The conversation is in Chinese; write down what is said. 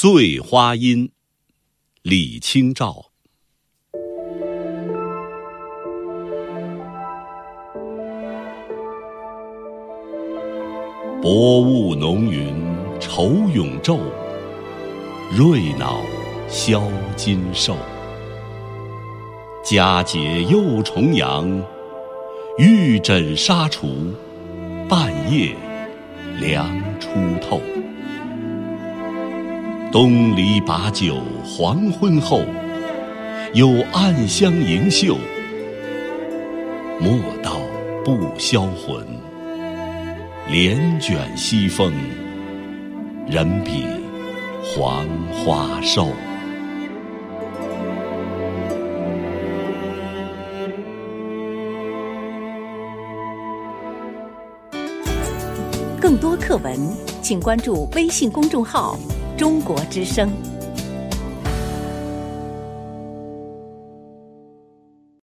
醉花阴，李清照。薄雾浓云愁永昼，瑞脑消金兽。佳节又重阳，玉枕纱厨，半夜凉初透。东篱把酒黄昏后，有暗香盈袖。莫道不销魂，帘卷西风，人比黄花瘦。更多课文，请关注微信公众号。中国之声。